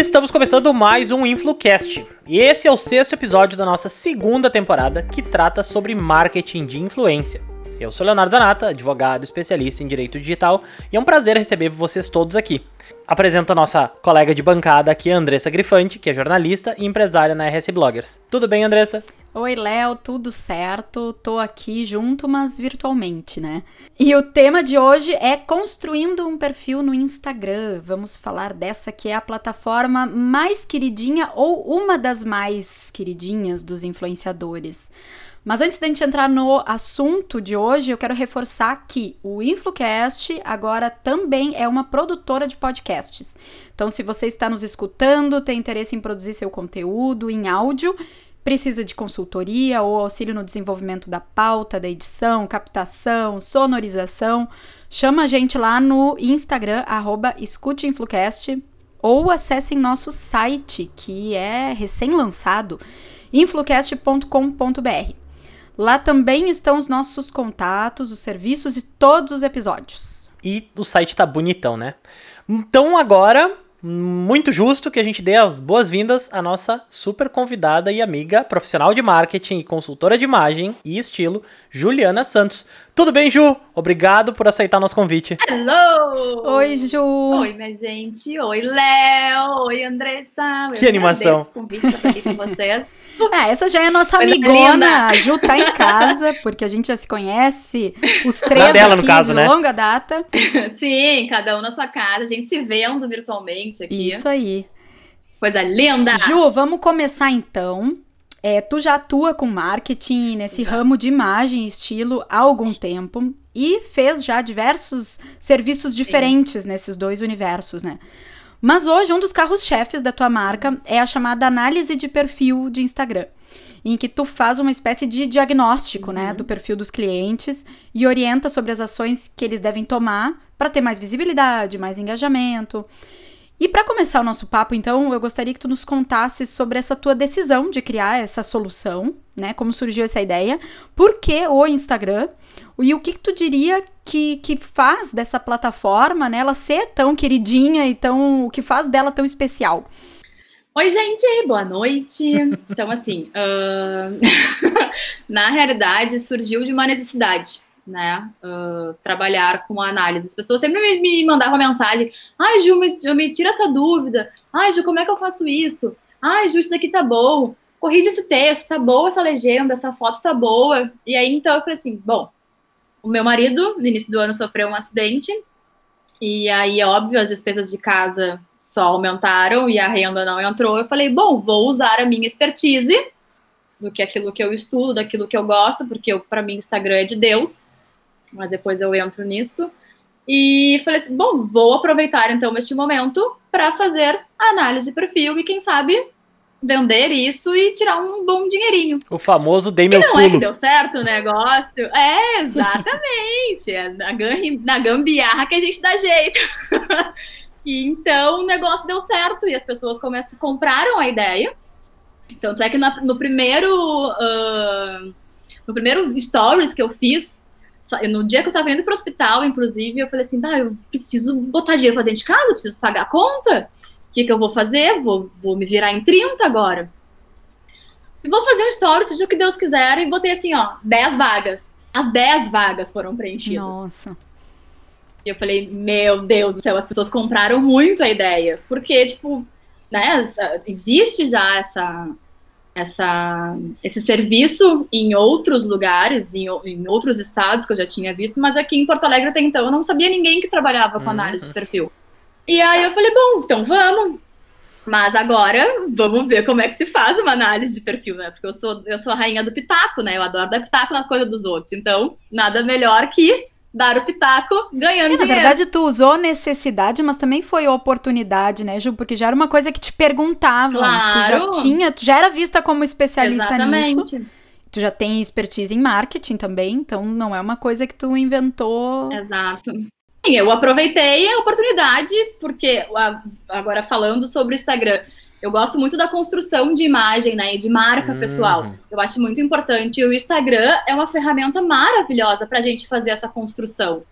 Estamos começando mais um InfluCast. E esse é o sexto episódio da nossa segunda temporada que trata sobre marketing de influência. Eu sou Leonardo Zanata, advogado especialista em direito digital, e é um prazer receber vocês todos aqui. Apresento a nossa colega de bancada aqui, Andressa Grifante, que é jornalista e empresária na RS Bloggers. Tudo bem, Andressa? Oi, Léo, tudo certo? Tô aqui junto, mas virtualmente, né? E o tema de hoje é construindo um perfil no Instagram. Vamos falar dessa que é a plataforma mais queridinha ou uma das mais queridinhas dos influenciadores. Mas antes da gente entrar no assunto de hoje, eu quero reforçar que o InfluCast agora também é uma produtora de podcasts. Então, se você está nos escutando, tem interesse em produzir seu conteúdo em áudio, precisa de consultoria ou auxílio no desenvolvimento da pauta, da edição, captação, sonorização, chama a gente lá no Instagram, arroba escuteinflucast, ou acessem nosso site, que é recém-lançado, influcast.com.br. Lá também estão os nossos contatos, os serviços e todos os episódios. E o site tá bonitão, né? Então agora muito justo que a gente dê as boas-vindas à nossa super convidada e amiga, profissional de marketing e consultora de imagem e estilo, Juliana Santos. Tudo bem, Ju? Obrigado por aceitar nosso convite. Hello! Oi, Ju! Oi, minha gente. Oi, Léo. Oi, Andressa. Que Eu animação. convite pra estar aqui com vocês. É, essa já é a nossa Coisa amigona. A Ju tá em casa, porque a gente já se conhece. Os três dela, aqui no caso, de né? longa data. Sim, cada um na sua casa. A gente se vendo virtualmente aqui. Isso aí. Coisa linda! Ju, vamos começar então. É, tu já atua com marketing nesse ramo de imagem e estilo há algum tempo e fez já diversos serviços diferentes Sim. nesses dois universos, né? Mas hoje, um dos carros-chefes da tua marca é a chamada análise de perfil de Instagram, em que tu faz uma espécie de diagnóstico, né, uhum. né, do perfil dos clientes e orienta sobre as ações que eles devem tomar para ter mais visibilidade, mais engajamento. E para começar o nosso papo, então, eu gostaria que tu nos contasse sobre essa tua decisão de criar essa solução, né? Como surgiu essa ideia, por que o Instagram e o que, que tu diria que, que faz dessa plataforma, né, ela ser tão queridinha e tão, o que faz dela tão especial? Oi, gente, boa noite. Então, assim, uh... na realidade, surgiu de uma necessidade, né? Uh, trabalhar com análise. As pessoas sempre me, me mandavam mensagem: ai, Ju, me, me tira essa dúvida. Ai, Ju, como é que eu faço isso? Ai, Ju, isso daqui tá bom. Corrige esse texto, tá boa essa legenda, essa foto tá boa. E aí, então, eu falei assim: bom, o meu marido, no início do ano, sofreu um acidente. E aí, óbvio, as despesas de casa só aumentaram e a renda não entrou. Eu falei, bom, vou usar a minha expertise do que aquilo que eu estudo, daquilo que eu gosto, porque para mim Instagram é de Deus. Mas depois eu entro nisso. E falei assim, bom, vou aproveitar então este momento para fazer a análise de perfil e quem sabe vender isso e tirar um bom dinheirinho. O famoso dei meus e não é que deu certo o negócio. É, exatamente. é na, na gambiarra que a gente dá jeito. e então o negócio deu certo e as pessoas começam, compraram a ideia. Tanto é que no, no primeiro uh, no primeiro stories que eu fiz, no dia que eu tava indo pro hospital, inclusive, eu falei assim, bah, eu preciso botar dinheiro pra dentro de casa, preciso pagar a conta. O que, que eu vou fazer? Vou, vou me virar em 30 agora. E vou fazer um story, seja o que Deus quiser, e botei assim, ó, 10 vagas. As 10 vagas foram preenchidas. Nossa. E eu falei, meu Deus do céu, as pessoas compraram muito a ideia. Porque, tipo, né, existe já essa, essa, esse serviço em outros lugares, em, em, outros estados que eu já tinha visto, mas aqui em Porto Alegre até então eu não sabia ninguém que trabalhava com uhum. análise de perfil. E aí eu falei, bom, então vamos. Mas agora vamos ver como é que se faz uma análise de perfil, né? Porque eu sou, eu sou a rainha do pitaco, né? Eu adoro dar pitaco nas coisas dos outros. Então, nada melhor que dar o pitaco ganhando e, dinheiro. Na verdade, tu usou necessidade, mas também foi oportunidade, né, Ju? Porque já era uma coisa que te perguntavam. Claro. Tu já tinha, tu já era vista como especialista Exatamente. nisso. Tu já tem expertise em marketing também, então não é uma coisa que tu inventou. Exato. Sim, eu aproveitei a oportunidade, porque agora falando sobre o Instagram, eu gosto muito da construção de imagem, né, e de marca uhum. pessoal. Eu acho muito importante. E o Instagram é uma ferramenta maravilhosa para a gente fazer essa construção.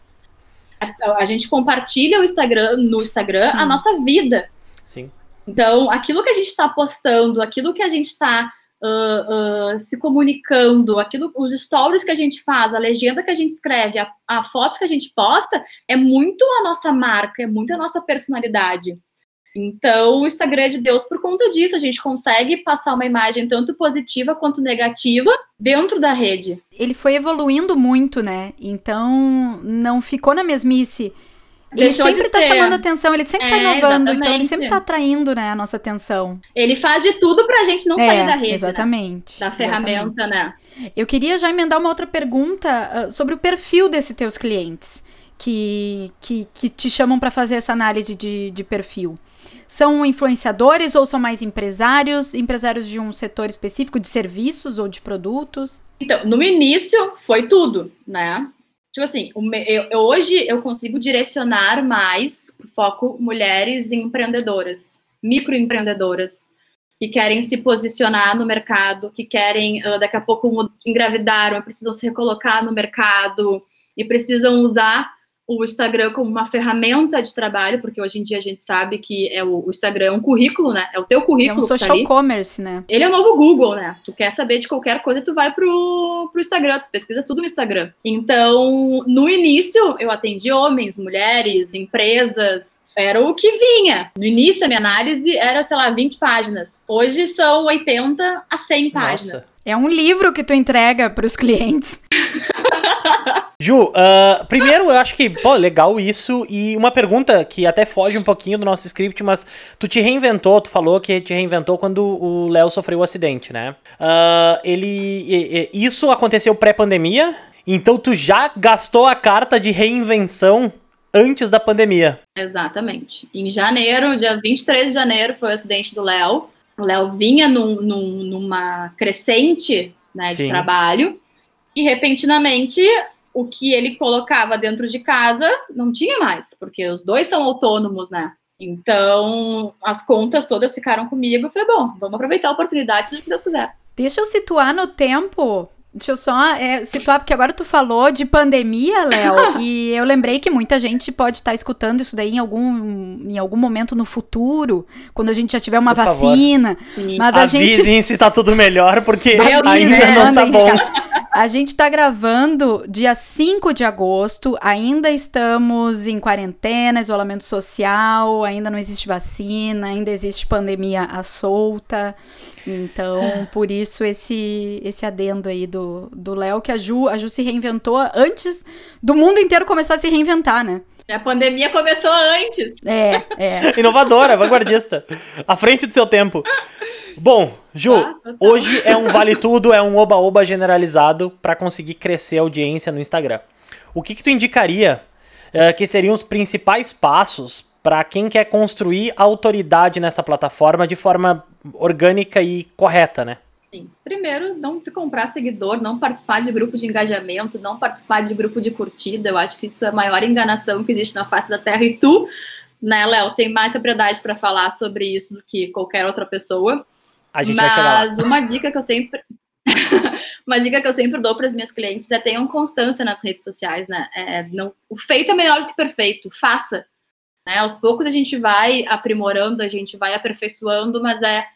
A, a, gente compartilha o Instagram no Instagram Sim. a nossa vida. Sim. Então, aquilo que a gente está postando, aquilo que a gente está uh, uh, se comunicando, aquilo, os stories que a gente faz, a legenda que a gente escreve, a, a foto que a gente posta, é muito a nossa marca, é muito a nossa personalidade. Então, o Instagram é de Deus por conta disso. A gente consegue passar uma imagem tanto positiva quanto negativa dentro da rede. Ele foi evoluindo muito, né? Então, não ficou na mesmice. Ele Deixou sempre de tá ser. chamando atenção, ele sempre tá É, inovando, então ele exatamente. sempre tá atraindo, né, a nossa atenção. Ele faz de tudo pra gente não sair da rede, né? exatamente. Da ferramenta, né? Eu queria já emendar uma outra pergunta ah, sobre o perfil desses teus clientes que, que, que te chamam para fazer essa análise de, de perfil. São influenciadores ou são mais empresários? Empresários de um setor específico, de serviços ou de produtos? Então, no início foi tudo, né? Tipo assim, eu- hoje eu consigo direcionar mais foco mulheres empreendedoras, microempreendedoras, que querem se posicionar no mercado, que querem ah, daqui a pouco engravidaram, precisam se recolocar no mercado e precisam usar o Instagram como uma ferramenta de trabalho, porque hoje em dia a gente sabe que é o, o Instagram é um currículo, né? É o teu É currículo um que tá social ali. commerce, né? Ele é o novo Google, né? Tu quer saber de qualquer coisa, tu vai pro, pro Instagram, tu pesquisa tudo no Instagram. Então, no início, eu atendi homens, mulheres, empresas, era o que vinha. No início, a minha análise era, sei lá, 20 páginas. Hoje são 80 a 100 páginas. É um livro que tu entrega para os clientes. Ju, ah, primeiro eu acho que, pô, legal isso. E uma pergunta que até foge um pouquinho do nosso script, mas tu te reinventou, tu falou que te reinventou quando o Léo sofreu o acidente, né? Ah, ele. Isso aconteceu pré-pandemia? Então tu já gastou a carta de reinvenção antes da pandemia. Exatamente. Em janeiro, dia 23 de janeiro, foi o acidente do Léo. O Léo vinha num- num- numa crescente né, de Sim. trabalho e, repentinamente, o que ele colocava dentro de casa não tinha mais, porque os dois são autônomos, né? Então, as contas todas ficaram comigo. Eu falei, bom, vamos aproveitar a oportunidade, seja o que Deus quiser. Deixa eu situar no tempo. Deixa eu só é, situar, porque agora tu falou de pandemia, Léo, e eu lembrei que muita gente pode estar escutando isso daí em algum, em algum momento no futuro, quando a gente já tiver uma Por vacina. Mas a gente. Avisem se tá tudo melhor, porque Meu ainda não tá bom. A gente tá gravando dia 5 de agosto, ainda estamos em quarentena, isolamento social, ainda não existe vacina, ainda existe pandemia à solta. Então, por isso esse esse adendo aí do do Léo que a Ju, a Ju se reinventou antes do mundo inteiro começar a se reinventar, né? A pandemia começou antes. É, é. Inovadora, vanguardista. À frente do seu tempo. Bom, Ju, Tá, hoje é um vale tudo, é um oba-oba generalizado para conseguir crescer a audiência no Instagram. O que, que tu indicaria eh, que seriam os principais passos para quem quer construir autoridade nessa plataforma de forma orgânica e correta, né? Sim. Primeiro, não te comprar seguidor, não participar de grupo de engajamento, não participar de grupo de curtida. Eu acho que isso é a maior enganação que existe na face da Terra. E tu, né, Léo, tem mais propriedade para falar sobre isso do que qualquer outra pessoa. A gente vai chegar lá. Mas uma dica que eu sempre. uma dica que eu sempre dou para as minhas clientes é tenham constância nas redes sociais, né? É, não, o feito é melhor do que perfeito, faça. Né? Aos poucos a gente vai aprimorando, a gente vai aperfeiçoando, mas é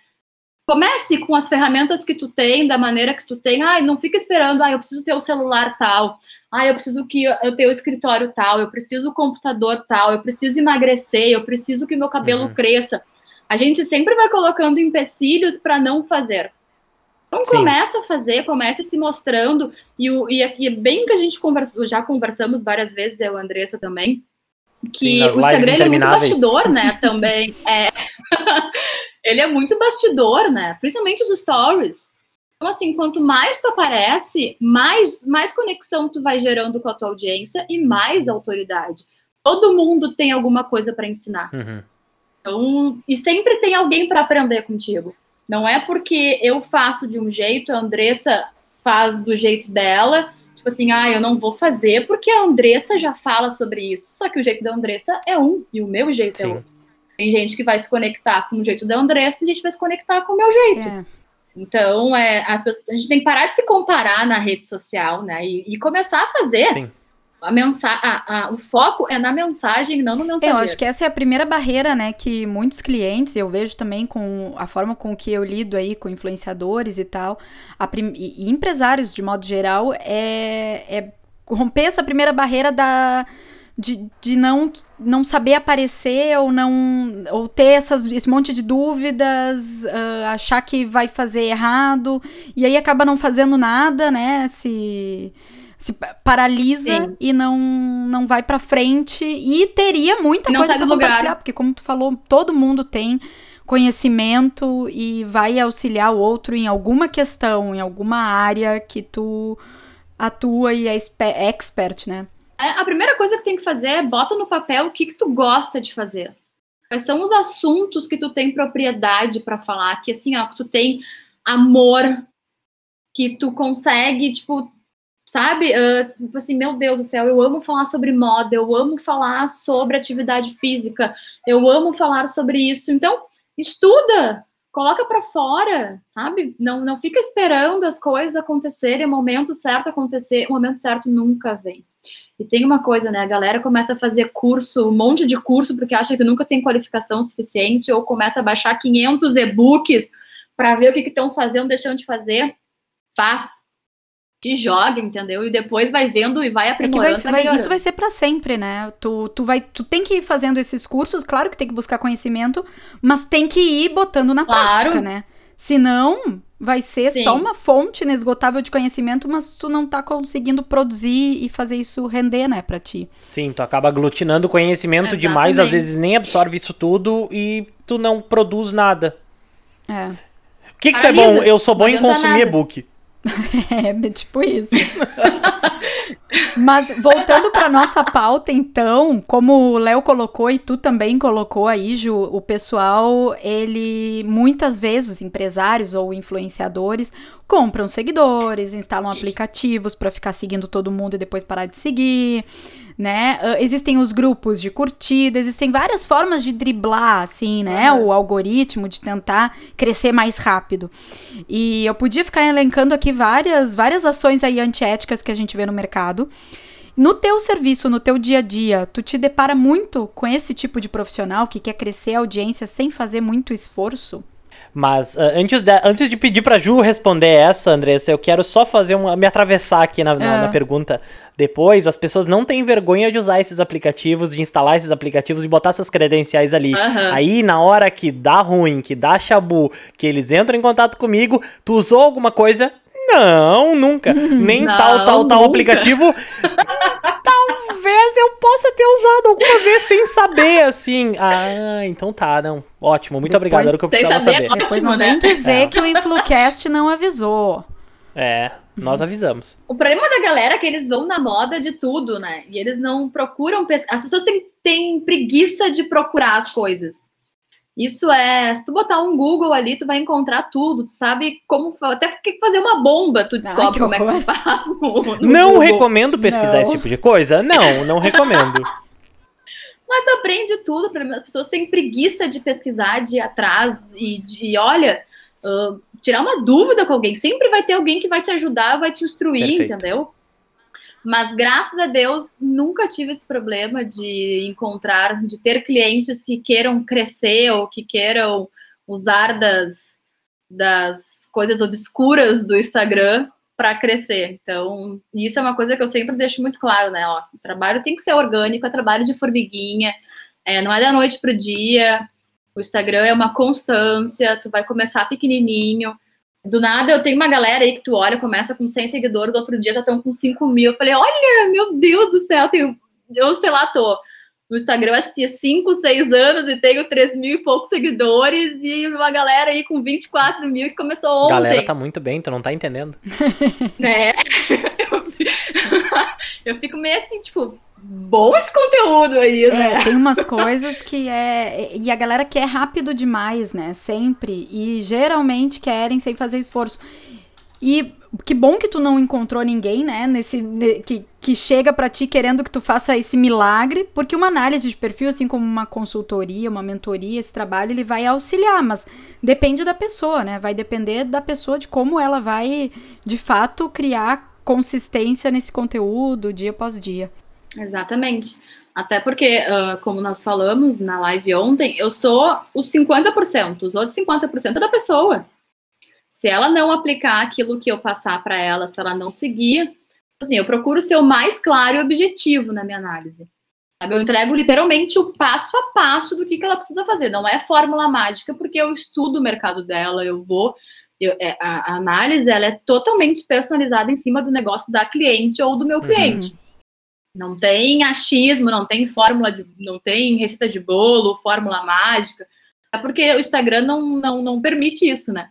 comece com as ferramentas que tu tem, da maneira que tu tem. Ai, não fica esperando, ah, eu preciso ter o celular tal, ah, eu preciso que eu tenha o escritório tal, eu preciso o computador tal, eu preciso emagrecer, eu preciso que meu cabelo Uhum. cresça. A gente sempre vai colocando empecilhos para não fazer. Então Sim. começa a fazer, comece se mostrando, e, o, e, é- e é bem que a gente conversou, já conversamos várias vezes, eu e a Andressa também, que Sim, o Instagram é muito bastidor, né, também. É. ele é muito bastidor, né, principalmente os stories. Então, assim, quanto mais tu aparece, mais, mais conexão tu vai gerando com a tua audiência e mais autoridade. Todo mundo tem alguma coisa para ensinar. Uhum. Então, e sempre tem alguém para aprender contigo. Não é porque eu faço de um jeito, a Andressa faz do jeito dela, tipo assim, ah, eu não vou fazer porque a Andressa já fala sobre isso. Só que o jeito da Andressa é um e o meu jeito é Sim. outro. Tem gente que vai se conectar com o jeito da Andressa e a gente vai se conectar com o meu jeito. é. Então, é, as pessoas, a gente tem que parar de se comparar na rede social, né? E, e começar a fazer. Sim. a mensagem, o foco é na mensagem, não no mensageiro. Eu acho que essa é a primeira barreira, né, que muitos clientes, eu vejo também com a forma com que eu lido aí com influenciadores e tal, e, e, empresários de modo geral, é, é romper essa primeira barreira da de, de não, não saber aparecer ou não ou ter essas, esse monte de dúvidas, uh, achar que vai fazer errado e aí acaba não fazendo nada, né? Se se paralisa Sim. e não não vai para frente e teria muita não coisa para compartilhar, porque como tu falou, todo mundo tem conhecimento e vai auxiliar o outro em alguma questão, em alguma área que tu atua e é expert, né? É, a primeira coisa que tem que fazer é bota no papel o que, que tu gosta de fazer. Quais são os assuntos que tu tem propriedade para falar, que assim, ó, que tu tem amor, que tu consegue, tipo, sabe? Uh, assim, meu Deus do céu, eu amo falar sobre moda, eu amo falar sobre atividade física, eu amo falar sobre isso. Então, estuda, coloca para fora, sabe? Não, não fica esperando as coisas acontecerem, o momento certo acontecer, o momento certo nunca vem. E tem uma coisa, né? A galera começa a fazer curso, um monte de curso, porque acha que nunca tem qualificação suficiente, ou começa a baixar 500 e-books para ver o que estão fazendo, deixando de fazer. Faz que joga, entendeu? E depois vai vendo e vai aprimorando. É vai, vai, isso vai ser para sempre, né? Tu, tu, vai, tu tem que ir fazendo esses cursos, claro que tem que buscar conhecimento, mas tem que ir botando na claro. prática, né? Senão, vai ser Sim. só uma fonte inesgotável de conhecimento, mas tu não tá conseguindo produzir e fazer isso render, né, pra ti. Sim, tu acaba aglutinando conhecimento Exatamente. demais, às vezes nem absorve isso tudo e tu não produz nada. É. O que que tu é bom? Eu sou bom em consumir e-book. é, tipo isso. Mas voltando para nossa pauta, então, como o Léo colocou e tu também colocou aí, Ju, o pessoal, ele muitas vezes, os empresários ou influenciadores, compram seguidores, instalam aplicativos para ficar seguindo todo mundo e depois parar de seguir né? Uh, existem os grupos de curtida, existem várias formas de driblar, assim, né? Uhum. O algoritmo, de tentar crescer mais rápido. E eu podia ficar elencando aqui várias, várias ações aí antiéticas que a gente vê no mercado. No teu serviço, no teu dia a dia, tu te depara muito com esse tipo de profissional que quer crescer a audiência sem fazer muito esforço? Mas uh, antes, de, antes de pedir pra Ju responder essa, Andressa, eu quero só fazer uma. me atravessar aqui na, na, na, é. pergunta. Depois, as pessoas não têm vergonha de usar esses aplicativos, de instalar esses aplicativos, de botar essas credenciais ali. Uhum. Aí, na hora que dá ruim, que dá chabu, que eles entram em contato comigo, tu usou alguma coisa? Não, nunca. Nem não, tal, tal, tal aplicativo. Talvez eu possa ter usado alguma vez sem saber, assim. Ah, então tá, não. Ótimo, muito Depois, obrigado. Era o que eu precisava saber. saber. Depois ótimo, não vem né? dizer é. que o InfluCast não avisou. É, nós avisamos. O problema da galera é que eles vão na moda de tudo, né? E eles não procuram. As pessoas têm, têm preguiça de procurar as coisas. Isso é, se tu botar um Google ali, tu vai encontrar tudo, tu sabe como, até fazer uma bomba, tu descobre Ai, como é que se faz no, no Não Google. recomendo pesquisar não. esse tipo de coisa, não, não recomendo. Mas tu aprende tudo, as pessoas têm preguiça de pesquisar, de ir atrás e de, olha, uh, tirar uma dúvida com alguém, sempre vai ter alguém que vai te ajudar, vai te instruir, Perfeito. entendeu? Mas graças a Deus nunca tive esse problema de encontrar, de ter clientes que queiram crescer ou que queiram usar das, das coisas obscuras do Instagram para crescer. Então, isso é uma coisa que eu sempre deixo muito claro, né? Ó, o trabalho tem que ser orgânico, é trabalho de formiguinha, é, não é da noite para o dia. O Instagram é uma constância, tu vai começar pequenininho, do nada, eu tenho uma galera aí que tu olha, começa com 100 seguidores, outro dia já estão com 5 mil. Eu falei, olha, meu Deus do céu, tenho, eu sei lá, tô no Instagram, acho que 5, 6 anos e tenho 3 mil e poucos seguidores e uma galera aí com 24 mil que começou ontem. Galera tá muito bem, tu não tá entendendo. né? eu fico meio assim, tipo, bom esse conteúdo aí, né? É, tem umas coisas que é. E a galera quer rápido demais, né? Sempre. E geralmente querem sem fazer esforço. E que bom que tu não encontrou ninguém, né? Nesse, que, que chega para ti querendo que tu faça esse milagre, porque uma análise de perfil, assim como uma consultoria, uma mentoria, esse trabalho, ele vai auxiliar, mas depende da pessoa, né? Vai depender da pessoa de como ela vai, de fato, criar consistência nesse conteúdo dia após dia. Exatamente. Até porque, uh, como nós falamos na live ontem, eu sou os 50%, os outros 50% da pessoa. Se ela não aplicar aquilo que eu passar para ela, se ela não seguir, assim, eu procuro ser o mais claro e objetivo na minha análise. Eu entrego literalmente o passo a passo do que, que ela precisa fazer. Não é fórmula mágica, porque eu estudo o mercado dela, eu vou. Eu, é, a, a, análise ela é totalmente personalizada em cima do negócio da cliente ou do meu uhum. cliente. Uhum. Não tem achismo, não tem fórmula de, não tem receita de bolo, fórmula mágica. É porque o Instagram não, não, não permite isso, né?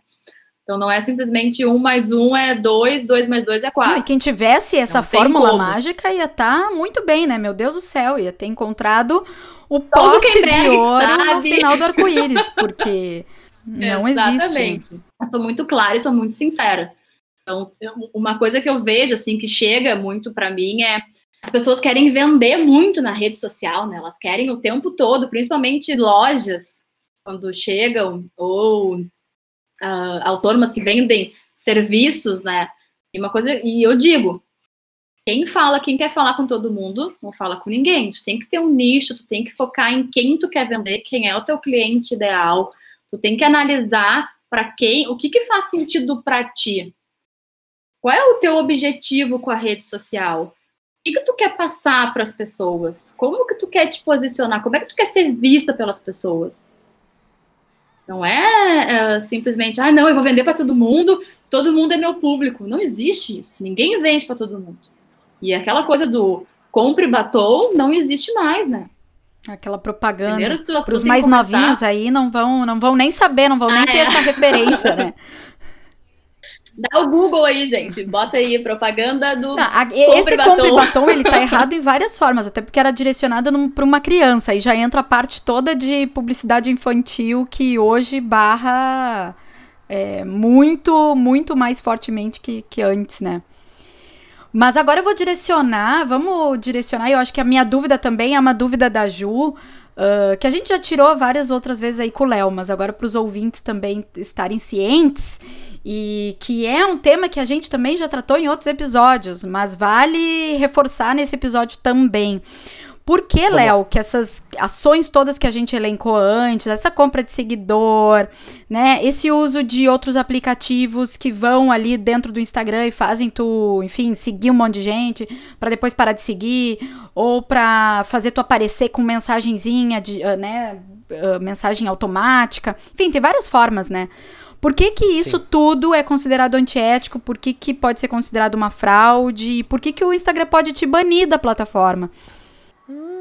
Então não é simplesmente um mais um é dois, dois mais dois é quatro. Não, e quem tivesse essa não fórmula mágica ia estar tá muito bem, né? Meu Deus do céu, ia ter encontrado o Só pote de ouro sabe? no final do arco-íris, porque não existe. Eu sou muito clara e sou muito sincera. Então, uma coisa que eu vejo assim que chega muito para mim é as pessoas querem vender muito na rede social, né? Elas querem o tempo todo, principalmente lojas, quando chegam, ou uh, autônomas que vendem serviços, né? E uma coisa, e eu digo, quem fala, quem quer falar com todo mundo, não fala com ninguém. Tu tem que ter um nicho, tu tem que focar em quem tu quer vender, quem é o teu cliente ideal. Tu tem que analisar para quem, o que que faz sentido para ti. Qual é o teu objetivo com a rede social? Que, que tu quer passar para as pessoas? Como que tu quer te posicionar? Como é que tu quer ser vista pelas pessoas? Não é, é simplesmente, ah, não, eu vou vender para todo mundo, todo mundo é meu público. Não existe isso. Ninguém vende para todo mundo. E aquela coisa do compre batom não existe mais, né? Aquela propaganda. Para os mais novinhos aí não vão, não vão nem saber, não vão ah, nem ter é. essa referência, né? Dá o Google aí, gente. Bota aí propaganda do. Não, a, esse batom. compre batom, ele tá errado em várias formas, até porque era direcionado para uma criança. E já entra a parte toda de publicidade infantil que hoje barra é, muito, muito mais fortemente que, que antes, né? Mas agora eu vou direcionar, vamos direcionar, eu acho que a minha dúvida também é uma dúvida da Ju, Uh, que a gente já tirou várias outras vezes aí com o Léo, mas agora para os ouvintes também estarem cientes e que é um tema que a gente também já tratou em outros episódios, mas vale reforçar nesse episódio também. Por que, Léo, que essas ações todas que a gente elencou antes, essa compra de seguidor, né, esse uso de outros aplicativos que vão ali dentro do Instagram e fazem tu, enfim, seguir um monte de gente para depois parar de seguir, ou para fazer tu aparecer com mensagenzinha de, uh, né, uh, mensagem automática. Enfim, tem várias formas, né? Por que, que isso Sim. tudo é considerado antiético? Por que, que pode ser considerado uma fraude? Por que, que o Instagram pode te banir da plataforma?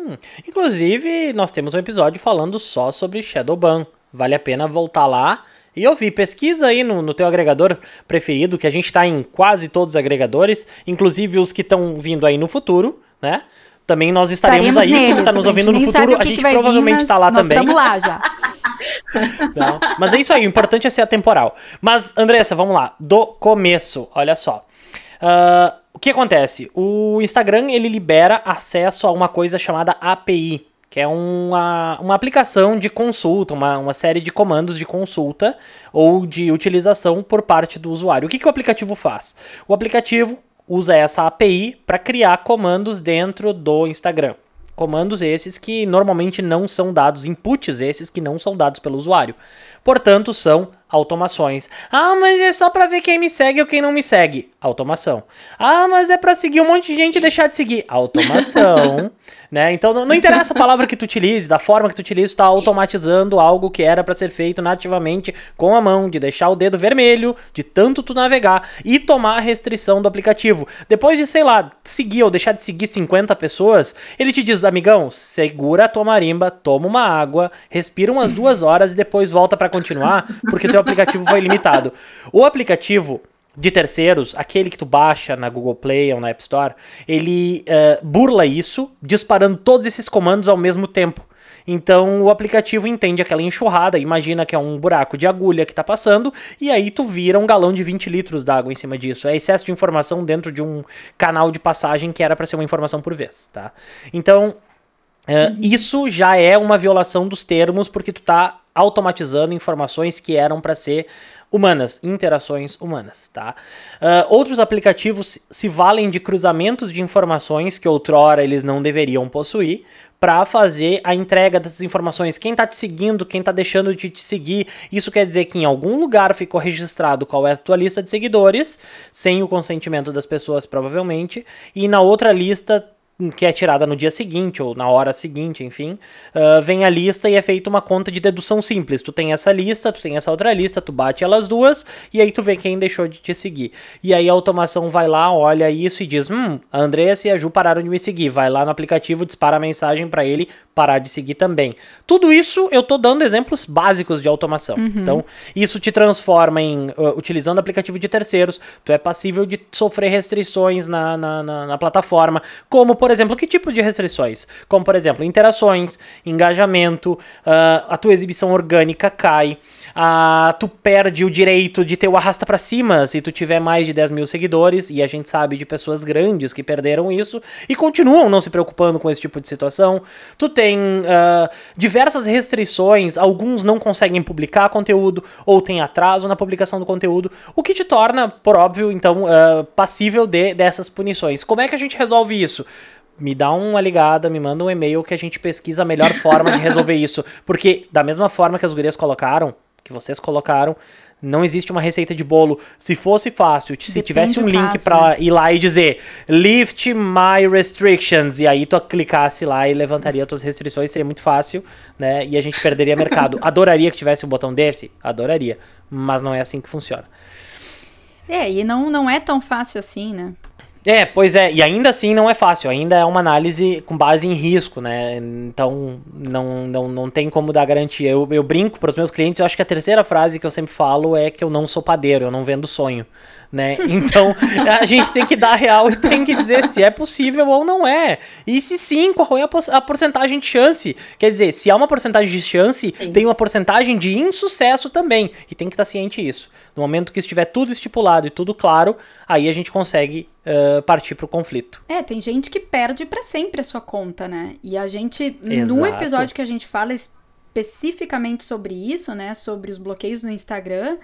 Hum, inclusive, nós temos um episódio falando só sobre Shadowban. Vale a pena voltar lá e ouvir. Pesquisa aí no, no teu agregador preferido, que a gente está em quase todos os agregadores, inclusive os que estão vindo aí no futuro, né? Também nós estaremos, estaremos aí, neles. tu tá nos ouvindo no futuro, a gente provavelmente está lá nós também. Estamos lá já. Não, mas é isso aí, o importante é ser atemporal. Mas, Andressa, vamos lá. Do começo, olha só. Uh, que acontece? O Instagram ele libera acesso a uma coisa chamada API, que é uma, uma aplicação de consulta, uma, uma série de comandos de consulta ou de utilização por parte do usuário. O que, que o aplicativo faz? O aplicativo usa essa API para criar comandos dentro do Instagram. Comandos esses que normalmente não são dados, inputs esses que não são dados pelo usuário. Portanto, são automações. Ah, mas é só para ver quem me segue ou quem não me segue. Automação. Ah, mas é para seguir um monte de gente e deixar de seguir. Automação. né? Então não, não, interessa a palavra que tu utilize, da forma que tu utilize, tu tá automatizando algo que era para ser feito nativamente com a mão, de deixar o dedo vermelho, de tanto tu navegar e tomar a restrição do aplicativo. Depois de, sei lá, seguir ou deixar de seguir 50 pessoas, ele te diz, amigão, segura a tua marimba, toma uma água, respira umas duas horas e depois volta para continuar, porque teu aplicativo foi limitado. O aplicativo de terceiros, aquele que tu baixa na Google Play ou na App Store, ele uh, burla isso, disparando todos esses comandos ao mesmo tempo. Então o aplicativo entende aquela enxurrada, imagina que é um buraco de agulha que está passando, e aí tu vira um galão de 20 litros d'água em cima disso. É excesso de informação dentro de um canal de passagem que era para ser uma informação por vez, tá? Então, uh, isso já é uma violação dos termos, porque tu tá automatizando informações que eram para ser humanas, interações humanas, tá? Uh, outros aplicativos se valem de cruzamentos de informações que outrora eles não deveriam possuir para fazer a entrega dessas informações. Quem está te seguindo, quem está deixando de te seguir. Isso quer dizer que em algum lugar ficou registrado qual é a tua lista de seguidores, sem o consentimento das pessoas, provavelmente, e na outra lista que é tirada no dia seguinte ou na hora seguinte, enfim, uh, vem a lista e é feita uma conta de dedução simples. Tu tem essa lista, tu tem essa outra lista, tu bate elas duas e aí tu vê quem deixou de te seguir. E aí a automação vai lá, olha isso e diz: Hum, a Andressa e a Ju pararam de me seguir. Vai lá no aplicativo, dispara a mensagem para ele parar de seguir também. Tudo isso eu tô dando exemplos básicos de automação. Uhum. Então, isso te transforma em, uh, utilizando aplicativo de terceiros, tu é passível de sofrer restrições na, na, na, na plataforma, como por por exemplo, que tipo de restrições? Como, por exemplo, interações, engajamento, uh, a tua exibição orgânica cai, uh, tu perde o direito de ter o arrasta para cima se tu tiver mais de 10 mil seguidores, e a gente sabe de pessoas grandes que perderam isso e continuam não se preocupando com esse tipo de situação. Tu tem uh, diversas restrições, alguns não conseguem publicar conteúdo ou tem atraso na publicação do conteúdo, o que te torna, por óbvio, então, passível de, dessas punições. Como é que a gente resolve isso? Me dá uma ligada, me manda um e-mail que a gente pesquisa a melhor forma de resolver isso. Porque, da mesma forma que as gurias colocaram, que vocês colocaram, não existe uma receita de bolo. Se fosse fácil, se Depende tivesse um link para né? ir lá e dizer lift my restrictions, e aí tu clicasse lá e levantaria tuas restrições, seria muito fácil, né? E a gente perderia mercado. Adoraria que tivesse um botão desse? Adoraria. Mas não é assim que funciona. É, e não, não é tão fácil assim, né? É, pois é, e ainda assim não é fácil, ainda é uma análise com base em risco, né? Então não, não, não tem como dar garantia. Eu, eu brinco para os meus clientes, eu acho que a terceira frase que eu sempre falo é que eu não sou padeiro, eu não vendo sonho, né? Então a gente tem que dar real e tem que dizer se é possível ou não é. E se sim, qual é a, a porcentagem de chance? Quer dizer, se há uma porcentagem de chance, sim. tem uma porcentagem de insucesso também, e tem que estar ciente disso. No momento que estiver tudo estipulado e tudo claro, aí a gente consegue uh, partir para o conflito. É, tem gente que perde para sempre a sua conta, né? E a gente, Exato. no episódio que a gente fala especificamente sobre isso, né? Sobre os bloqueios no Instagram.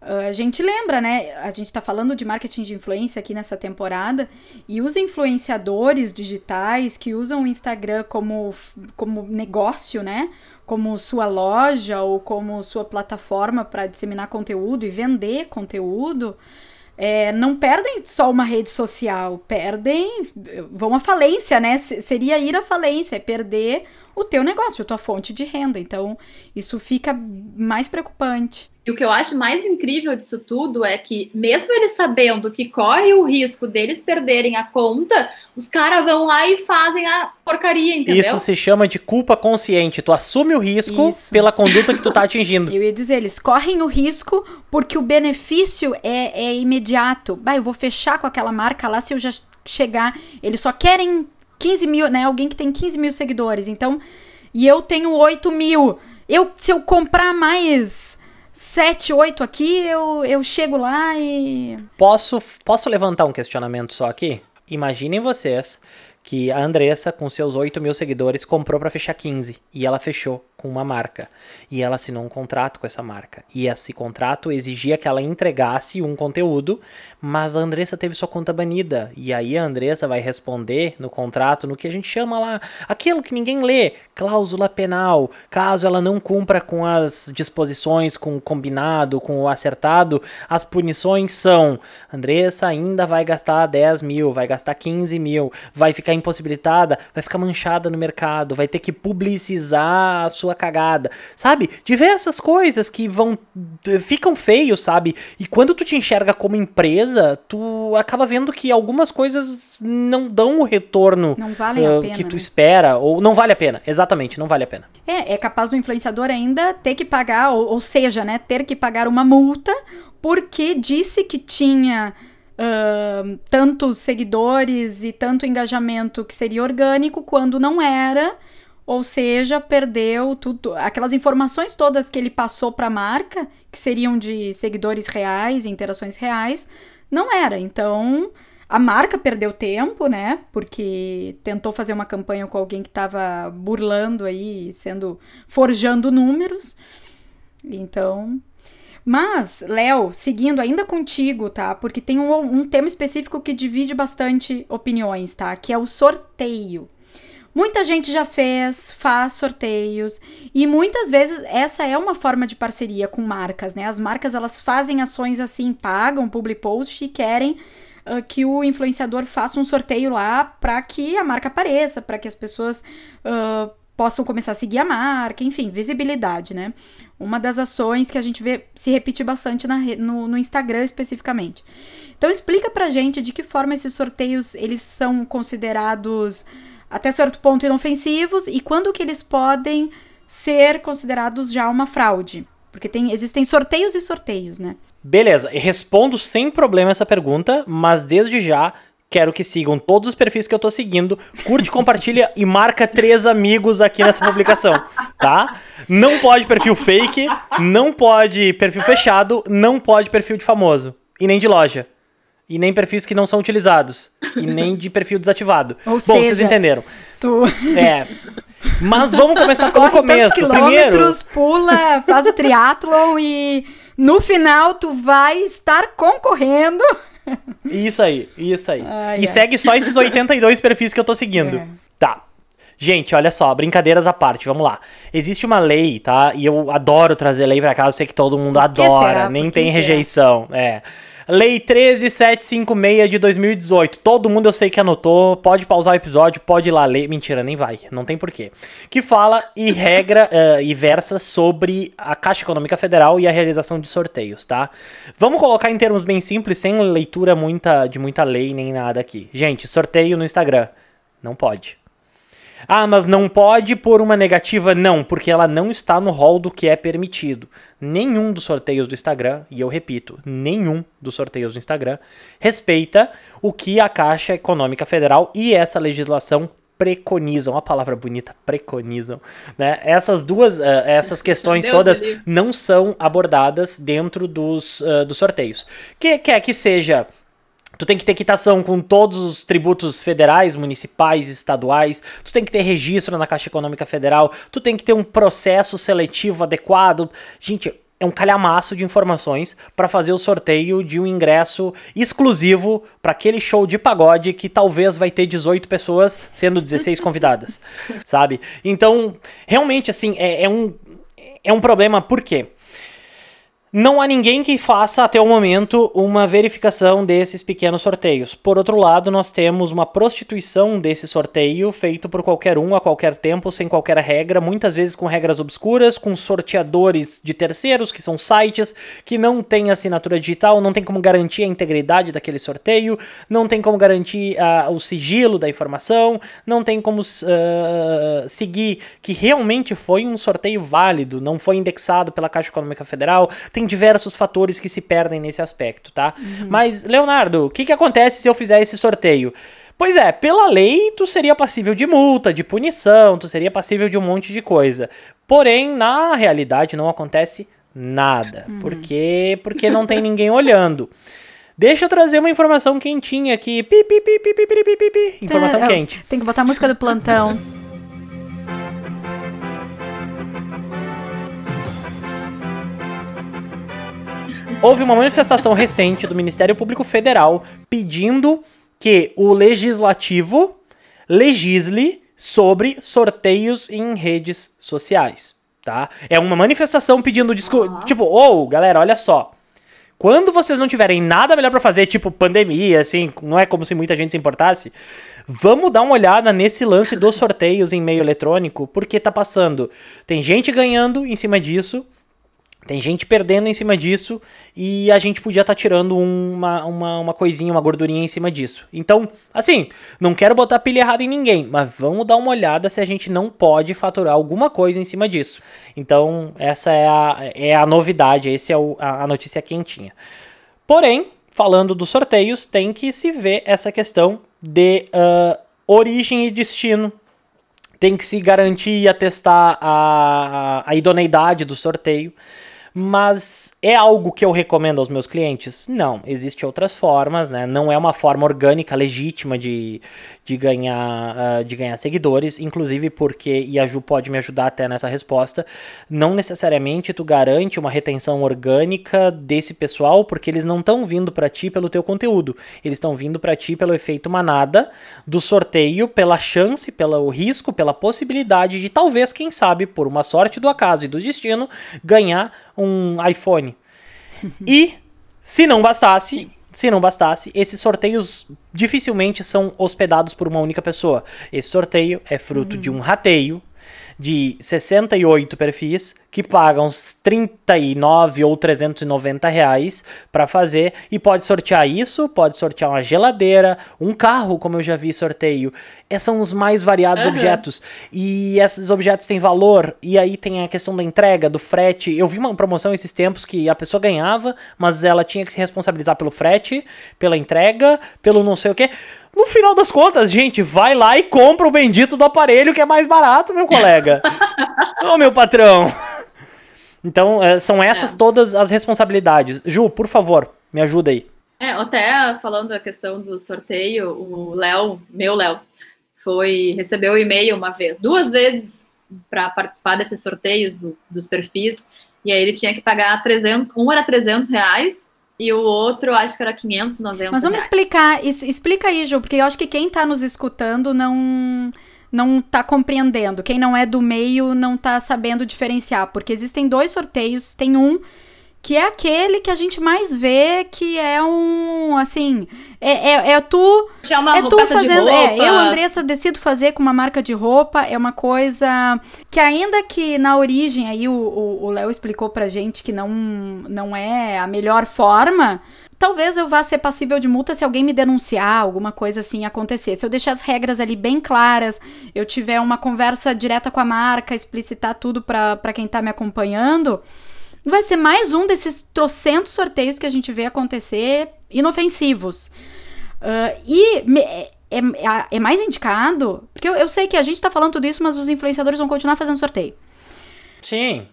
A gente lembra, né? A gente tá falando de marketing de influência aqui nessa temporada e os influenciadores digitais que usam o Instagram como, como negócio, né? Como sua loja ou como sua plataforma para disseminar conteúdo e vender conteúdo, é, não perdem só uma rede social, perdem, vão à falência, né? Seria ir à falência, é perder o teu negócio, a tua fonte de renda. Então, isso fica mais preocupante. E o que eu acho mais incrível disso tudo é que, mesmo eles sabendo que corre o risco deles perderem a conta, os caras vão lá e fazem a porcaria, entendeu? Isso se chama de culpa consciente. Tu assume o risco Isso. pela conduta que tu tá atingindo. eu ia dizer, eles correm o risco porque o benefício é, é imediato. Bah, eu vou fechar com aquela marca lá se eu já chegar. Eles só querem 15 mil, né? Alguém que tem 15 mil seguidores. Então, e eu tenho 8 mil. Eu, se eu comprar mais 7, 8 aqui, eu, eu chego lá e. Posso, posso levantar um questionamento só aqui? Imaginem vocês que a Andressa, com seus 8 mil seguidores, comprou para fechar 15 e ela fechou com uma marca. E ela assinou um contrato com essa marca. E esse contrato exigia que ela entregasse um conteúdo, mas a Andressa teve sua conta banida. E aí a Andressa vai responder no contrato no que a gente chama lá, aquilo que ninguém lê, cláusula penal. Caso ela não cumpra com as disposições, com o combinado, com o acertado, as punições são: Andressa ainda vai gastar 10 mil, vai gastar 15 mil, vai ficar impossibilitada, vai ficar manchada no mercado, vai ter que publicizar a sua cagada, sabe? Diversas coisas que vão ficam feios, sabe? E quando tu te enxerga como empresa, tu acaba vendo que algumas coisas não dão o retorno uh, pena, que tu né? espera ou não vale a pena. Exatamente, não vale a pena. É, é capaz do influenciador ainda ter que pagar, ou, ou seja, né, ter que pagar uma multa porque disse que tinha uh, tantos seguidores e tanto engajamento que seria orgânico quando não era. Ou seja, perdeu tudo, aquelas informações todas que ele passou para a marca, que seriam de seguidores reais, interações reais, não era. Então, a marca perdeu tempo, né? Porque tentou fazer uma campanha com alguém que estava burlando aí, sendo forjando números. Então, mas, Léo, seguindo ainda contigo, tá? Porque tem um, um, tema específico que divide bastante opiniões, tá? Que é o sorteio. Muita gente já fez, faz sorteios e muitas vezes essa é uma forma de parceria com marcas, né? As marcas elas fazem ações assim, pagam public post e querem uh, que o influenciador faça um sorteio lá para que a marca apareça, para que as pessoas uh, possam começar a seguir a marca, enfim, visibilidade, né? Uma das ações que a gente vê se repetir bastante na, no, no Instagram especificamente. Então explica pra gente de que forma esses sorteios eles são considerados até certo ponto inofensivos e quando que eles podem ser considerados já uma fraude? Porque tem, existem sorteios e sorteios, né? Beleza, respondo sem problema essa pergunta, mas desde já quero que sigam todos os perfis que eu tô seguindo, curte, compartilha e marca três amigos aqui nessa publicação, tá? Não pode perfil fake, não pode perfil fechado, não pode perfil de famoso e nem de loja. E nem perfis que não são utilizados. E nem de perfil desativado. Ou Bom, seja, vocês entenderam. Tu É. Mas vamos começar pelo corre começo. tantos Primeiro, quilômetros, pula, faz o triatlon e no final tu vai estar concorrendo. Isso aí, isso aí. Ai, e segue só esses 82 perfis que eu tô seguindo. É. Tá. Gente, olha só, brincadeiras à parte, vamos lá. Existe uma lei, tá? E eu adoro trazer lei pra cá, eu sei que todo mundo adora, nem tem será? rejeição. É. Lei 13756 de 2018. Todo mundo eu sei que anotou. Pode pausar o episódio, pode ir lá ler. Mentira, nem vai. Não tem porquê. Que fala e regra eh, e versa sobre a Caixa Econômica Federal e a realização de sorteios, tá? Vamos colocar em termos bem simples, sem leitura muita, de muita lei nem nada aqui. Gente, sorteio no Instagram. Não pode. Ah, mas não pode por uma negativa? Não, porque ela não está no rol do que é permitido. Nenhum dos sorteios do Instagram, e eu repito, nenhum dos sorteios do Instagram respeita o que a Caixa Econômica Federal e essa legislação preconizam, a palavra bonita, preconizam, né? Essas duas, eh, essas questões todas não são abordadas dentro dos, eh, dos sorteios. Que quer que seja Tu tem que ter quitação com todos os tributos federais, municipais, estaduais. Tu tem que ter registro na Caixa Econômica Federal. Tu tem que ter um processo seletivo adequado. Gente, é um calhamaço de informações para fazer o sorteio de um ingresso exclusivo para aquele show de pagode que talvez vai ter 18 pessoas, sendo 16 convidadas, sabe? Então, realmente, assim, é, é um, é um problema. Por quê? Não há ninguém que faça até o momento uma verificação desses pequenos sorteios. Por outro lado, nós temos uma prostituição desse sorteio feito por qualquer um a qualquer tempo, sem qualquer regra, muitas vezes com regras obscuras, com sorteadores de terceiros, que são sites que não têm assinatura digital, não tem como garantir a integridade daquele sorteio, não tem como garantir ah, o sigilo da informação, não tem como ah, seguir que realmente foi um sorteio válido, não foi indexado pela Caixa Econômica Federal, tem tem diversos fatores que se perdem nesse aspecto, tá? Uhum. Mas, Leonardo, o que, que acontece se eu fizer esse sorteio? Pois é, pela lei, tu seria passível de multa, de punição, tu seria passível de um monte de coisa. Porém, na realidade, não acontece nada. Uhum. Porque, porque não tem ninguém olhando. Deixa eu trazer uma informação quentinha aqui. Pi, pi, pi, pi, pi, pi, pi, pi. Informação quente. Tem que botar a música do plantão. Houve uma manifestação recente do Ministério Público Federal pedindo que o legislativo legisle sobre sorteios em redes sociais, tá? É uma manifestação pedindo discu Aham. tipo, ou, galera, olha só. Quando vocês não tiverem nada melhor pra fazer, tipo pandemia, assim, não é como se muita gente se importasse, vamos dar uma olhada nesse lance dos sorteios em meio eletrônico, porque tá passando. Tem gente ganhando em cima disso, tem gente perdendo em cima disso e a gente podia estar tirando uma, uma, uma coisinha, uma gordurinha em cima disso. Então, assim, não quero botar pilha errada em ninguém, mas vamos dar uma olhada se a gente não pode faturar alguma coisa em cima disso. Então, essa é a, é a novidade, essa é o- a, a notícia quentinha. Porém, falando dos sorteios, tem que se ver essa questão de ah, origem e destino tem que se garantir e atestar a, a idoneidade do sorteio. Mas é algo que eu recomendo aos meus clientes? Não, existem outras formas, né? Não é uma forma orgânica, legítima de, de ganhar, uh, de ganhar seguidores, inclusive porque, e a Ju pode me ajudar até nessa resposta, não necessariamente tu garante uma retenção orgânica desse pessoal, porque eles não estão vindo para ti pelo teu conteúdo, eles estão vindo para ti pelo efeito manada do sorteio, pela chance, pelo risco, pela possibilidade de talvez, quem sabe, por uma sorte do acaso e do destino, ganhar um iPhone. e se não bastasse, Sim. Se não bastasse, esses sorteios dificilmente são hospedados por uma única pessoa. Esse sorteio é fruto uhum. de um rateio de 68 perfis que pagam uns 39 ou 390 reais para fazer e pode sortear isso, pode sortear uma geladeira, um carro, como eu já vi sorteio. Esses são os mais variados uhum. objetos e esses objetos têm valor e aí tem a questão da entrega, do frete. Eu vi uma promoção esses tempos que a pessoa ganhava, mas ela tinha que se responsabilizar pelo frete, pela entrega, pelo não sei o que. No final das contas, gente, vai lá e compra o bendito do aparelho que é mais barato, meu colega. Ô, meu patrão. Então, é, são essas é. todas as responsabilidades. Ju, por favor, me ajuda aí. É, até falando da questão do sorteio, o Léo, meu Léo, foi recebeu o e-mail uma vez, duas vezes para participar desses sorteios do, dos perfis, e aí ele tinha que pagar 300, um era 300 reais e o outro, acho que era 590 Mas vamos reais. explicar, explica aí, Ju, porque eu acho que quem está nos escutando não não tá compreendendo. Quem não é do meio não tá sabendo diferenciar, porque existem dois sorteios, tem um que é aquele que a gente mais vê que é um assim é, é, é tu é tu fazendo é eu Andressa decido fazer com uma marca de roupa é uma coisa que ainda que na origem aí o Léo explicou pra gente que não não é a melhor forma talvez eu vá ser passível de multa se alguém me denunciar, alguma coisa assim acontecer. Se eu deixar as regras ali bem claras, eu tiver uma conversa direta com a marca, explicitar tudo para quem tá me acompanhando, vai ser mais um desses trocentos sorteios que a gente vê acontecer inofensivos. Uh, e me, é, é, é, mais indicado, porque eu, eu sei que a gente tá falando tudo isso, mas os influenciadores vão continuar fazendo sorteio. Sim,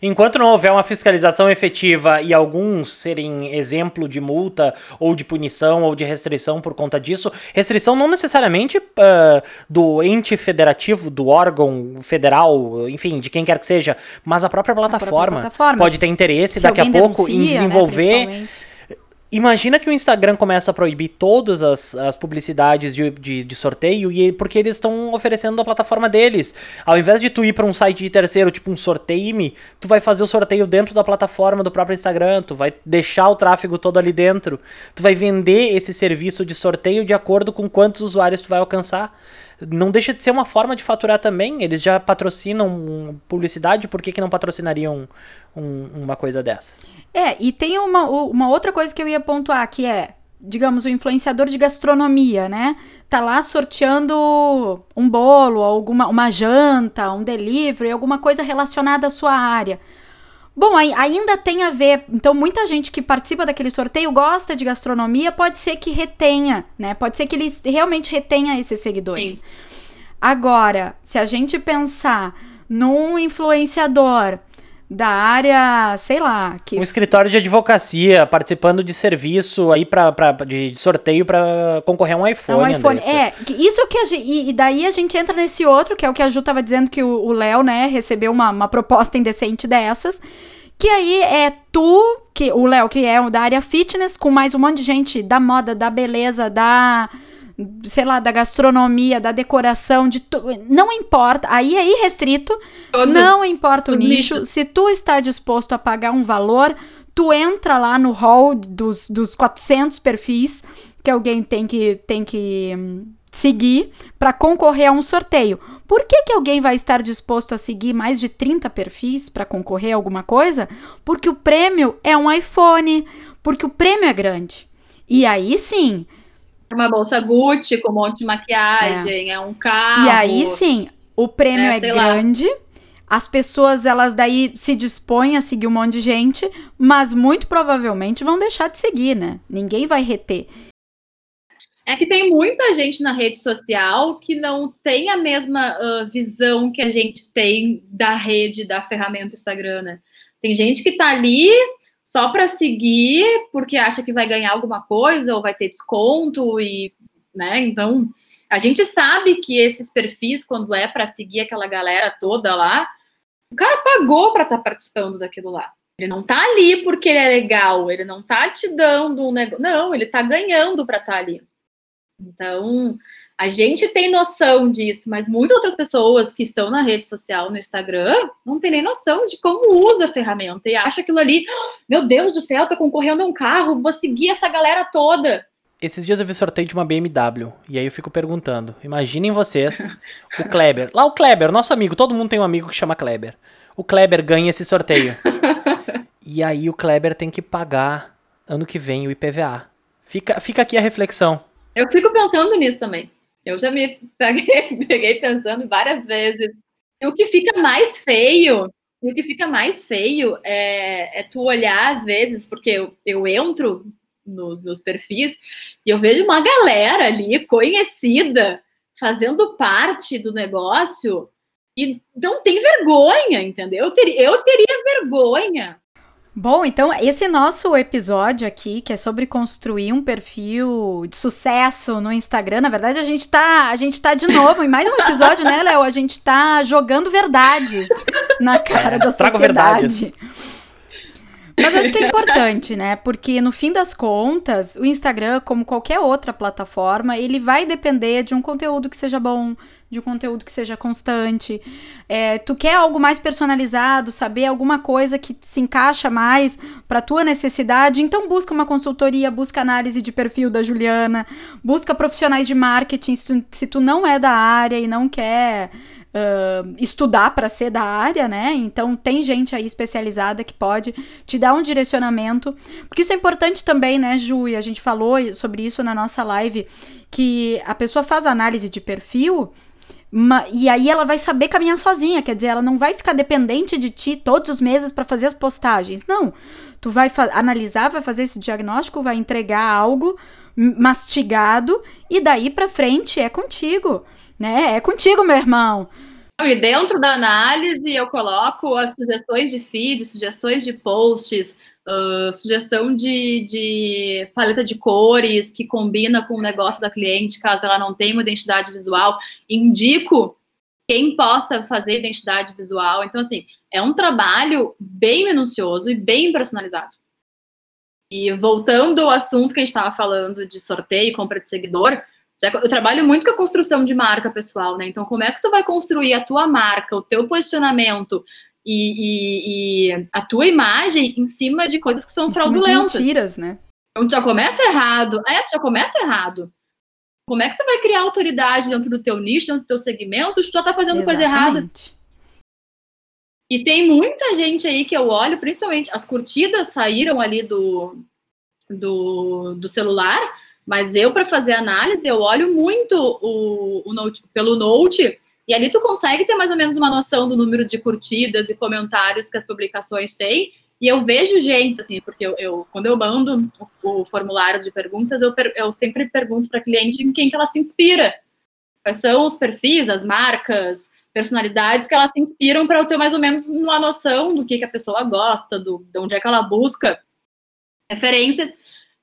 Enquanto não houver uma fiscalização efetiva e alguns serem exemplo de multa ou de punição ou de restrição por conta disso, restrição não necessariamente uh, do ente federativo, do órgão federal, enfim, de quem quer que seja, mas a própria plataforma, a própria plataforma. pode ter interesse daqui a pouco denuncia, em né, desenvolver. Né, Imagina que o Instagram começa a proibir todas as, as publicidades de, de, de sorteio e porque eles estão oferecendo a plataforma deles. Ao invés de tu ir para um site de terceiro, tipo um sorteio-me, tu vai fazer o sorteio dentro da plataforma do próprio Instagram, tu vai deixar o tráfego todo ali dentro. Tu vai vender esse serviço de sorteio de acordo com quantos usuários tu vai alcançar não deixa de ser uma forma de faturar também. Eles já patrocinam publicidade, por que, que não patrocinariam um, uma coisa dessa? É, e tem uma, uma outra coisa que eu ia pontuar, que é, digamos, o influenciador de gastronomia, né? Tá lá sorteando um bolo, alguma uma janta, um delivery, alguma coisa relacionada à sua área. Bom, ainda tem a ver. Então, muita gente que participa daquele sorteio gosta de gastronomia, pode ser que retenha, né? Pode ser que ele realmente retenha esses seguidores. Sim. Agora, se a gente pensar num influenciador da área, sei lá, que um escritório de advocacia participando de serviço aí para de, de, sorteio para concorrer a um iPhone. É, um iPhone. é isso que a gente, e, daí a gente entra nesse outro que é o que a Ju tava dizendo que o Léo, né, recebeu uma, uma proposta indecente dessas. Que aí é tu, que o Léo, que é da área fitness, com mais um monte de gente da moda, da beleza, da sei lá, da gastronomia, da decoração, de tu... não importa, aí é irrestrito, Todos, não importa o nicho, nicho, se tu está disposto a pagar um valor, tu entra lá no hall dos, dos 400 perfis que alguém tem que, tem que hum, seguir para concorrer a um sorteio. Por que, que alguém vai estar disposto a seguir mais de 30 perfis para concorrer a alguma coisa? Porque o prêmio é um iPhone, porque o prêmio é grande. E aí sim, uma bolsa Gucci com um monte de maquiagem, é, é um carro. E aí sim, o prêmio é, é grande. Lá. As pessoas, elas daí se dispõem a seguir um monte de gente, mas muito provavelmente vão deixar de seguir, né? Ninguém vai reter. É que tem muita gente na rede social que não tem a mesma uh, visão que a gente tem da rede, da ferramenta Instagram, né? Tem gente que tá ali só para seguir, porque acha que vai ganhar alguma coisa ou vai ter desconto e né? Então, a gente sabe que esses perfis, quando é para seguir aquela galera toda lá, o cara pagou para estar tá participando daquilo lá. Ele não tá ali porque ele é legal, ele não tá te dando um negócio. Não, ele tá ganhando para estar tá ali. Então, a gente tem noção disso, mas muitas outras pessoas que estão na rede social, no Instagram, não tem nem noção de como usa a ferramenta e acha aquilo ali, oh, meu Deus do céu, tô concorrendo a um carro, vou seguir essa galera toda. Esses dias eu vi sorteio de uma BMW, e aí eu fico perguntando, imaginem vocês, o Kleber, lá o Kleber, nosso amigo, todo mundo tem um amigo que chama Kleber. O Kleber ganha esse sorteio. e aí o Kleber tem que pagar ano que vem o IPVA. Fica, fica aqui a reflexão. Eu fico pensando nisso também. Eu já me peguei, pensando várias vezes. E o que fica mais feio, o que fica mais feio é, é tu olhar às vezes, porque eu, eu entro nos meus perfis e eu vejo uma galera ali conhecida fazendo parte do negócio e não tem vergonha, entendeu? Eu eu teria vergonha. Bom, então esse nosso episódio aqui, que é sobre construir um perfil de sucesso no Instagram, na verdade a gente tá, a gente tá de novo em mais um episódio, né, Léo? A gente tá jogando verdades na cara é, da sociedade. Mas acho que é importante, né? Porque no fim das contas, o Instagram, como qualquer outra plataforma, ele vai depender de um conteúdo que seja bom, de um conteúdo que seja constante. É, tu quer algo mais personalizado, saber alguma coisa que se encaixa mais para tua necessidade, então busca uma consultoria, busca análise de perfil da Juliana, busca profissionais de marketing se tu, se tu não é da área e não quer uh, estudar para ser da área, né? Então tem gente aí especializada que pode te dar um direcionamento, porque isso é importante também, né, Ju? E a gente falou sobre isso na nossa live, que a pessoa faz análise de perfil. E aí ela vai saber caminhar sozinha, quer dizer, ela não vai ficar dependente de ti todos os meses para fazer as postagens. Não. Tu vai analisar, vai fazer esse diagnóstico, vai entregar algo mastigado e daí para frente é contigo, né? É contigo, meu irmão. E dentro da análise eu coloco as sugestões de feed, sugestões de posts, uh, sugestão de, de, paleta de cores que combina com o negócio da cliente, caso ela não tenha uma identidade visual. Indico quem possa fazer identidade visual. Então, assim, é um trabalho bem minucioso e bem personalizado. E voltando ao assunto que a gente estava falando de sorteio, compra de seguidor, eu trabalho muito com a construção de marca pessoal, né? Então, como é que tu vai construir a tua marca, o teu posicionamento e, e, e a tua imagem em cima de coisas que são em fraudulentas? Mentiras, né? Então, tu já começa errado. É, tu já começa errado. Como é que tu vai criar autoridade dentro do teu nicho, dentro do teu segmento, se tu já tá fazendo Exatamente. coisa errada? E tem muita gente aí que eu olho, principalmente as curtidas saíram ali do, do, do celular, mas eu, para fazer análise, eu olho muito o, o note, pelo Note, e ali tu consegue ter mais ou menos uma noção do número de curtidas e comentários que as publicações têm. E eu vejo gente, assim, porque eu, eu quando eu mando o, o, formulário de perguntas, eu, eu sempre pergunto para cliente em quem que ela se inspira. Quais são os perfis, as marcas, personalidades que elas se inspiram para eu ter mais ou menos uma noção do que, que a pessoa gosta, do, de onde é que ela busca referências.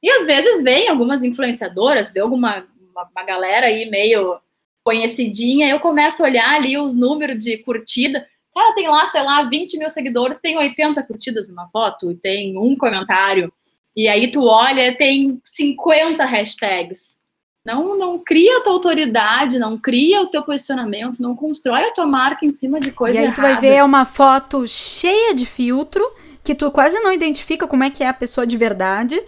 E às vezes vem algumas influenciadoras, vê alguma uma, uma galera aí meio conhecidinha, eu começo a olhar ali os números de curtida. Cara, tem lá, sei lá, 20 mil seguidores, tem 80 curtidas numa foto, tem um comentário. E aí tu olha, tem 50 hashtags. Não, não cria a tua autoridade, não cria o teu posicionamento, não constrói a tua marca em cima de coisa E aí errada. tu vai ver uma foto cheia de filtro, que tu quase não identifica como é que é a pessoa de verdade.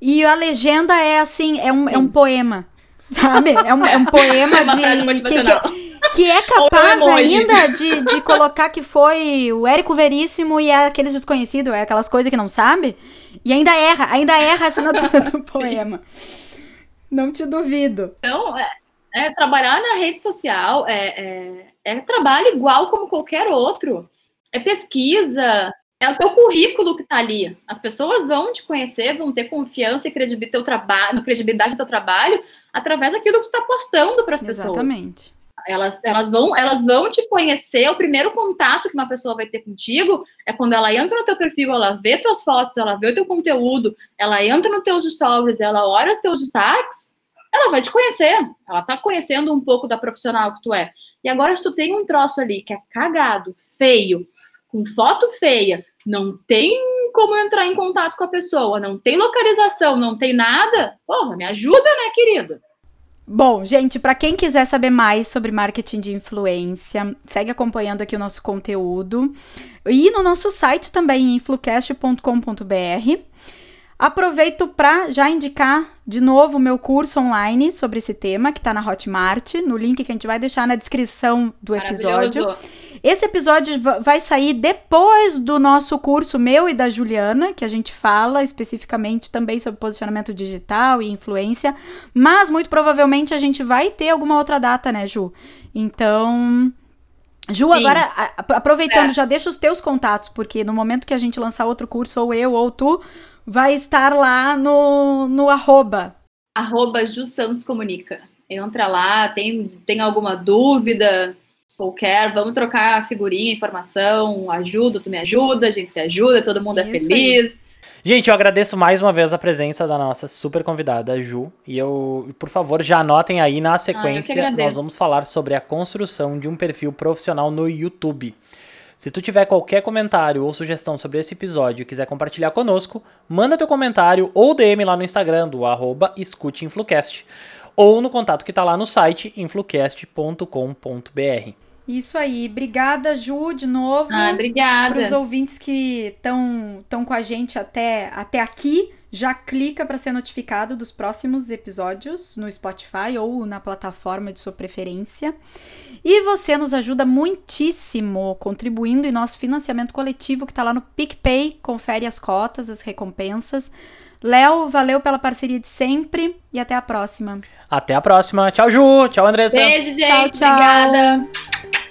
E a legenda é assim, é um, é um poema. Sabe? É um, é um poema é de. Que, que, que, é capaz ainda de, de colocar que foi o Érico Veríssimo e é aqueles desconhecidos, é aquelas coisas que não sabe. E ainda erra, ainda erra a assinatura do poema. Não te duvido. Então, é, é, trabalhar na rede social é, é, é trabalho igual como qualquer outro. É pesquisa, é o teu currículo que está ali. As pessoas vão te conhecer, vão ter confiança e credibilidade, no credibilidade do teu trabalho através daquilo que tu está postando para as pessoas. Exatamente. Elas, elas, vão, elas vão te conhecer. O primeiro contato que uma pessoa vai ter contigo é quando ela entra no teu perfil, ela vê tuas fotos, ela vê o teu conteúdo, ela entra nos teus stories, ela olha os teus destaques. ela vai te conhecer. Ela tá conhecendo um pouco da profissional que tu é. E agora, se tu tem um troço ali que é cagado, feio, com foto feia, não tem como entrar em contato com a pessoa, não tem localização, não tem nada, porra, me ajuda, né, querido? Bom, gente, para quem quiser saber mais sobre marketing de influência, segue acompanhando aqui o nosso conteúdo. E no nosso site também, influcast.com.br. Aproveito para já indicar de novo o meu curso online sobre esse tema, que está na Hotmart, no link que a gente vai deixar na descrição do episódio. Esse episódio vai sair depois do nosso curso meu e da Juliana, que a gente fala especificamente também sobre posicionamento digital e influência, mas muito provavelmente a gente vai ter alguma outra data, né, Ju? Então, Ju, Sim. agora, aproveitando, é. já deixa os teus contatos, porque no momento que a gente lançar outro curso, ou eu ou tu, vai estar lá no, no arroba. Arroba Ju Santos Comunica. Entra lá, tem, tem alguma dúvida, qualquer, vamos trocar figurinha, informação, ajuda, tu me ajuda, a gente se ajuda, todo mundo é Isso é feliz. Aí. Gente, eu agradeço mais uma vez a presença da nossa super convidada, Ju. E eu, por favor, já anotem aí na sequência, ah, nós vamos falar sobre a construção de um perfil profissional no YouTube. Se tu tiver qualquer comentário ou sugestão sobre esse episódio e quiser compartilhar conosco, manda teu comentário ou DM lá no Instagram do arroba escuteinflucast ou no contato que está lá no site influcast.com.br. Isso aí. Obrigada, Ju, de novo. Ah, obrigada. Para os ouvintes que estão com a gente até, até aqui, já clica para ser notificado dos próximos episódios no Spotify ou na plataforma de sua preferência. E você nos ajuda muitíssimo contribuindo em nosso financiamento coletivo que está lá no PicPay. Confere as cotas, as recompensas. Léo, valeu pela parceria de sempre e até a próxima. Até a próxima. Tchau, Ju. Tchau, Andressa. Beijo, gente. Tchau, tchau. Obrigada.